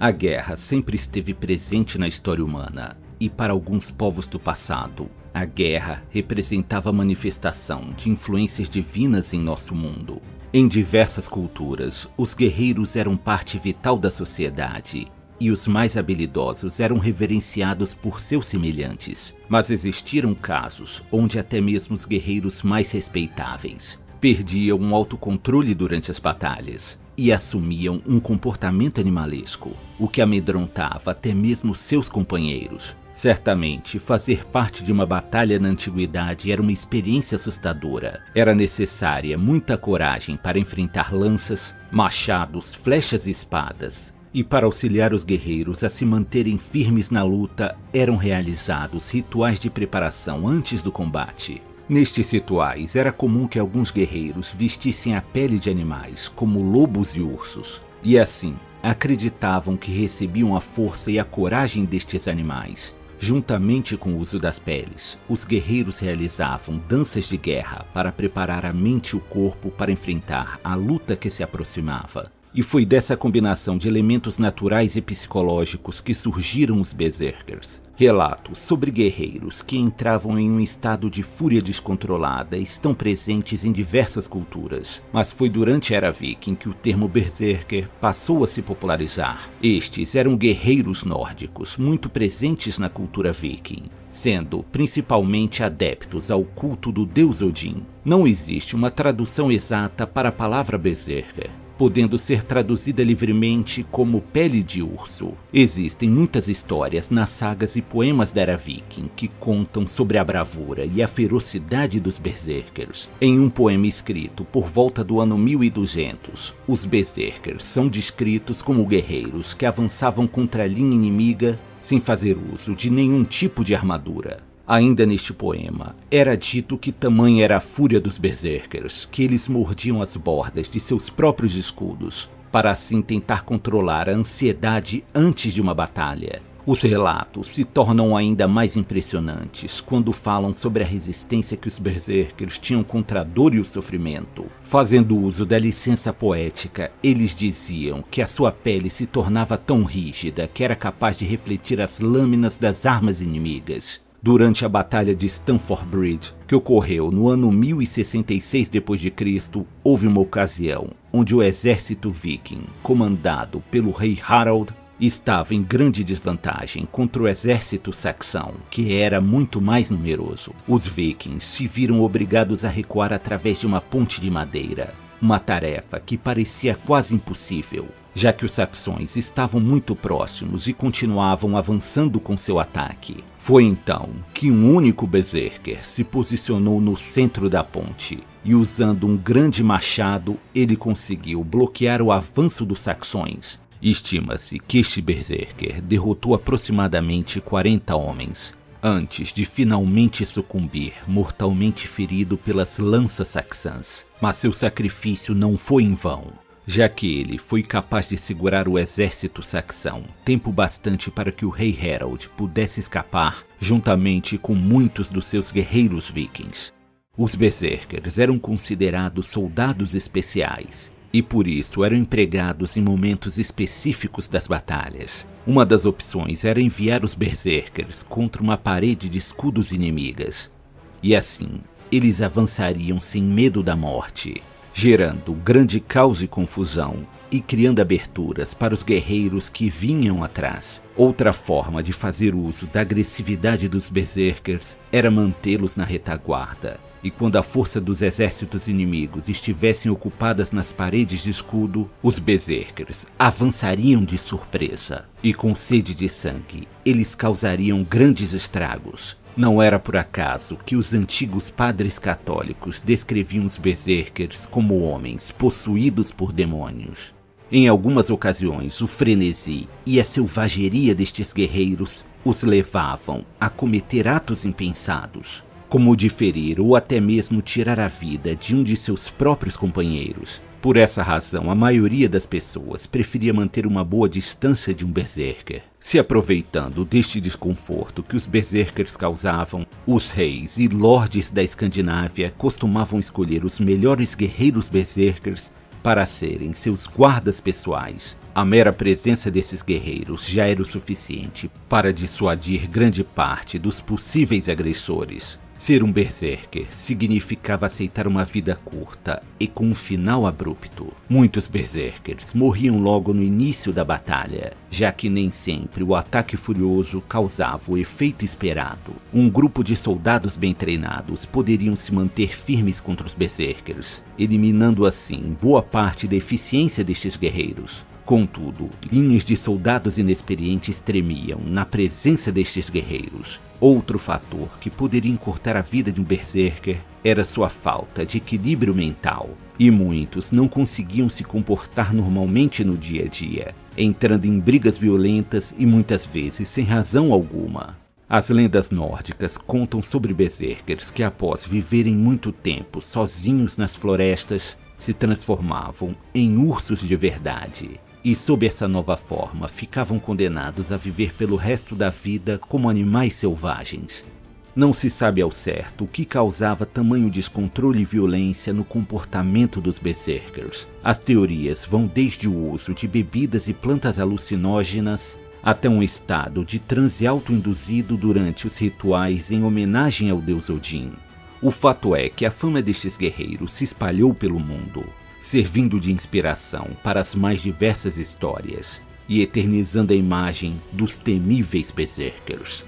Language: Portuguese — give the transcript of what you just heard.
A guerra sempre esteve presente na história humana, e para alguns povos do passado, a guerra representava a manifestação de influências divinas em nosso mundo. Em diversas culturas, os guerreiros eram parte vital da sociedade e os mais habilidosos eram reverenciados por seus semelhantes. Mas existiram casos onde até mesmo os guerreiros mais respeitáveis perdiam o autocontrole durante as batalhas e assumiam um comportamento animalesco, o que amedrontava até mesmo seus companheiros. Certamente, fazer parte de uma batalha na antiguidade era uma experiência assustadora. Era necessária muita coragem para enfrentar lanças, machados, flechas e espadas. E para auxiliar os guerreiros a se manterem firmes na luta, eram realizados rituais de preparação antes do combate. Nestes rituais, era comum que alguns guerreiros vestissem a pele de animais, como lobos e ursos, e assim acreditavam que recebiam a força e a coragem destes animais. Juntamente com o uso das peles, os guerreiros realizavam danças de guerra para preparar a mente e o corpo para enfrentar a luta que se aproximava. E foi dessa combinação de elementos naturais e psicológicos que surgiram os Berserkers. Relatos sobre guerreiros que entravam em um estado de fúria descontrolada estão presentes em diversas culturas, mas foi durante a Era Viking que o termo Berserker passou a se popularizar. Estes eram guerreiros nórdicos, muito presentes na cultura viking, sendo principalmente adeptos ao culto do deus Odin. Não existe uma tradução exata para a palavra Berserker, podendo ser traduzida livremente como pele de urso. Existem muitas histórias nas sagas e poemas da Era Viking que contam sobre a bravura e a ferocidade dos berserkers. Em um poema escrito por volta do ano 1200, os berserkers são descritos como guerreiros que avançavam contra a linha inimiga sem fazer uso de nenhum tipo de armadura. Ainda neste poema, era dito que tamanha era a fúria dos berserkers que eles mordiam as bordas de seus próprios escudos, para assim tentar controlar a ansiedade antes de uma batalha. Os relatos se tornam ainda mais impressionantes quando falam sobre a resistência que os berserkers tinham contra a dor e o sofrimento. Fazendo uso da licença poética, eles diziam que a sua pele se tornava tão rígida que era capaz de refletir as lâminas das armas inimigas durante a Batalha de Stamford Bridge, que ocorreu no ano 1066 d.C., houve uma ocasião onde o exército viking, comandado pelo rei Harald, estava em grande desvantagem contra o exército saxão, que era muito mais numeroso. Os vikings se viram obrigados a recuar através de uma ponte de madeira, uma tarefa que parecia quase impossível, já que os saxões estavam muito próximos e continuavam avançando com seu ataque. Foi então que um único berserker se posicionou no centro da ponte e, usando um grande machado, ele conseguiu bloquear o avanço dos saxões. Estima-se que este berserker derrotou aproximadamente 40 homens, antes de finalmente sucumbir, mortalmente ferido pelas lanças saxãs. Mas seu sacrifício não foi em vão já que ele foi capaz de segurar o exército saxão tempo bastante para que o rei Harold pudesse escapar, juntamente com muitos dos seus guerreiros vikings. Os berserkers eram considerados soldados especiais e por isso eram empregados em momentos específicos das batalhas. Uma das opções era enviar os berserkers contra uma parede de escudos inimigas, e assim eles avançariam sem medo da morte gerando grande caos e confusão e criando aberturas para os guerreiros que vinham atrás. Outra forma de fazer uso da agressividade dos berserkers era mantê-los na retaguarda, e quando a força dos exércitos inimigos estivessem ocupadas nas paredes de escudo, os berserkers avançariam de surpresa, e com sede de sangue, eles causariam grandes estragos, não era por acaso que os antigos padres católicos descreviam os berserkers como homens possuídos por demônios. Em algumas ocasiões, o frenesi e a selvageria destes guerreiros os levavam a cometer atos impensados, como de ferir ou até mesmo tirar a vida de um de seus próprios companheiros, por essa razão, a maioria das pessoas preferia manter uma boa distância de um berserker. Se aproveitando deste desconforto que os berserkers causavam, os reis e lordes da Escandinávia costumavam escolher os melhores guerreiros berserkers para serem seus guardas pessoais. A mera presença desses guerreiros já era o suficiente para dissuadir grande parte dos possíveis agressores. Ser um berserker significava aceitar uma vida curta e com um final abrupto. Muitos berserkers morriam logo no início da batalha, já que nem sempre o ataque furioso causava o efeito esperado. Um grupo de soldados bem treinados poderiam se manter firmes contra os berserkers, eliminando assim boa parte da eficiência destes guerreiros. Contudo, linhas de soldados inexperientes tremiam na presença destes guerreiros. Outro fator que poderia encurtar a vida de um berserker era sua falta de equilíbrio mental, e muitos não conseguiam se comportar normalmente no dia a dia, entrando em brigas violentas e muitas vezes sem razão alguma. As lendas nórdicas contam sobre berserkers que, após viverem muito tempo sozinhos nas florestas, se transformavam em ursos de verdade e sob essa nova forma ficavam condenados a viver pelo resto da vida como animais selvagens. Não se sabe ao certo o que causava tamanho descontrole e violência no comportamento dos berserkers. As teorias vão desde o uso de bebidas e plantas alucinógenas até um estado de transe autoinduzido durante os rituais em homenagem ao deus Odin. O fato é que a fama destes guerreiros se espalhou pelo mundo, servindo de inspiração para as mais diversas histórias e eternizando a imagem dos temíveis berserkers.